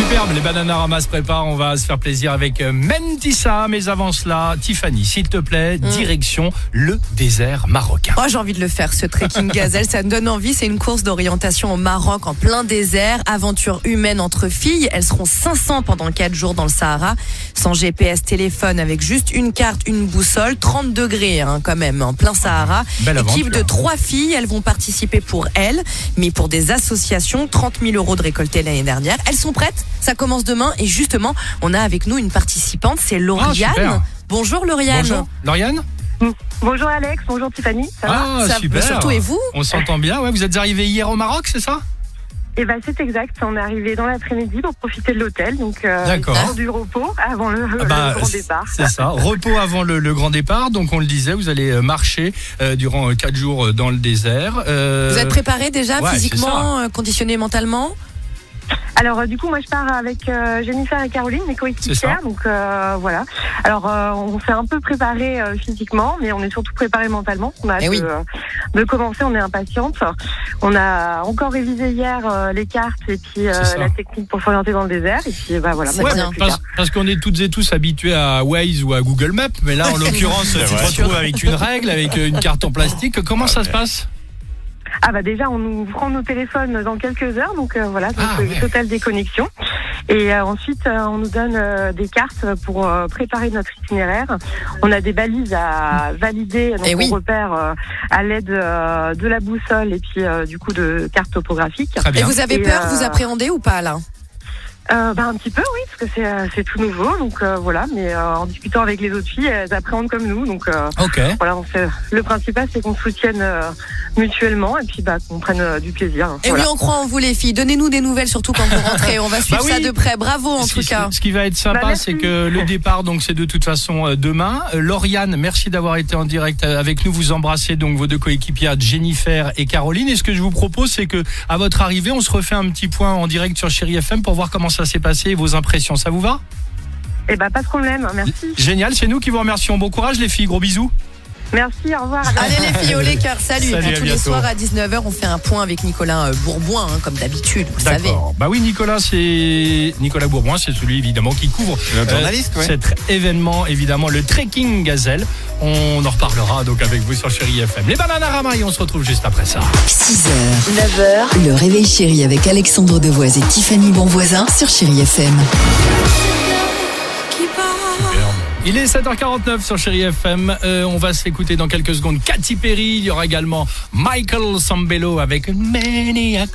Superbe, les Bananarama se préparent, on va se faire plaisir avec euh, Mentissa, mais avant cela, Tiffany, s'il te plaît, direction le désert marocain. Oh, j'ai envie de le faire, ce trekking gazelle. Ça me donne envie. C'est une course d'orientation au Maroc en plein désert. Aventure humaine entre filles. Elles seront 500 pendant 4 jours dans le Sahara. Sans GPS, téléphone, avec juste une carte, une boussole. 30 degrés, hein, quand même, en plein Sahara. Belle Équipe aventure. de trois filles. Elles vont participer pour elles, mais pour des associations. 30 000 euros de récoltés l'année dernière. Elles sont prêtes? Ça commence demain. Et justement, on a avec nous une participante. C'est Lauriane. Ah, super. Bonjour, Lauriane. Bonjour. Lauriane Bonjour Alex, bonjour Tiffany, ça va Ah, Ça- super. surtout, et vous On s'entend bien, ouais, vous êtes arrivé hier au Maroc, c'est ça? Eh ben c'est exact, on est arrivé dans l'après-midi pour profiter de l'hôtel, donc euh, du repos avant le, Ah le bah, grand départ. C'est ça, repos avant le, le grand départ, donc on le disait, vous allez euh, marcher euh, durant 4 jours euh, dans le désert. Euh, Vous êtes préparé déjà ouais, physiquement, conditionné mentalement? Alors euh, du coup moi je pars avec euh, Jennifer et Caroline, mes coéquipières, donc euh, voilà. Alors euh, on s'est un peu préparé euh, physiquement, mais on est surtout préparé mentalement. On a Eh hâte oui. de, euh, de commencer, on est impatiente. On a encore révisé hier euh, les cartes et puis euh, la technique pour s'orienter dans le désert, et puis bah voilà. Parce, qu'on est toutes et tous habitués à Waze ou à Google Maps, mais là en l'occurrence tu te retrouves avec une règle, avec une carte en plastique. Comment ça se passe? Ah bah déjà on nous prend nos téléphones dans quelques heures donc euh, voilà donc Ah, euh, ouais. totale déconnexion et euh, ensuite euh, on nous donne euh, des cartes pour euh, préparer notre itinéraire. On a des balises à valider donc Eh oui. on repère euh, à l'aide euh, de la boussole et puis euh, du coup de cartes topographiques. Très Et vous avez Et, peur, euh, vous appréhendez ou pas là? Euh, bah un petit peu oui parce que c'est euh, c'est tout nouveau donc euh, voilà mais euh, en discutant avec les autres filles elles appréhendent comme nous donc euh, Ok. voilà on fait, le principal c'est qu'on se soutienne euh, mutuellement et puis bah qu'on prenne euh, du plaisir. Et Voilà. oui, on croit en vous les filles. Donnez-nous des nouvelles surtout quand vous rentrez. On va suivre Bah oui. ça de près. Bravo en tout cas. Ce qui va être sympa, Bah, merci. c'est que le départ, donc, c'est de toute façon euh, demain. Euh, Lauriane, merci d'avoir été en direct avec nous. Vous embrassez donc vos deux coéquipières Jennifer et Caroline. Et ce que je vous propose, c'est que à votre arrivée, on se refait un petit point en direct sur Chéri FM pour voir comment ça s'est passé et vos impressions. Ça vous va? Eh bah pas de problème merci. Génial, c'est nous qui vous remercions. Bon courage les filles, gros bisous. Merci, au revoir. Allez les filles, au Lakers, salut. Tous les soirs à 19h, on fait un point avec Nicolas euh, Bourboin, hein, comme d'habitude, vous savez. D'accord. Bah oui, Nicolas, c'est Nicolas Bourboin, c'est celui évidemment qui couvre euh, journaliste, ouais. cet événement, évidemment, le trekking gazelle. On en reparlera donc avec vous sur Chéri FM. Les Bananarama et on se retrouve juste après ça. 6h, 9h, le réveil chéri avec Alexandre Devoise et Tiffany Bonvoisin sur Chéri FM. Il est 7h49 sur Chéri FM. Euh, on va s'écouter dans quelques secondes Katy Perry. Il y aura également Michael Sambello avec Maniac.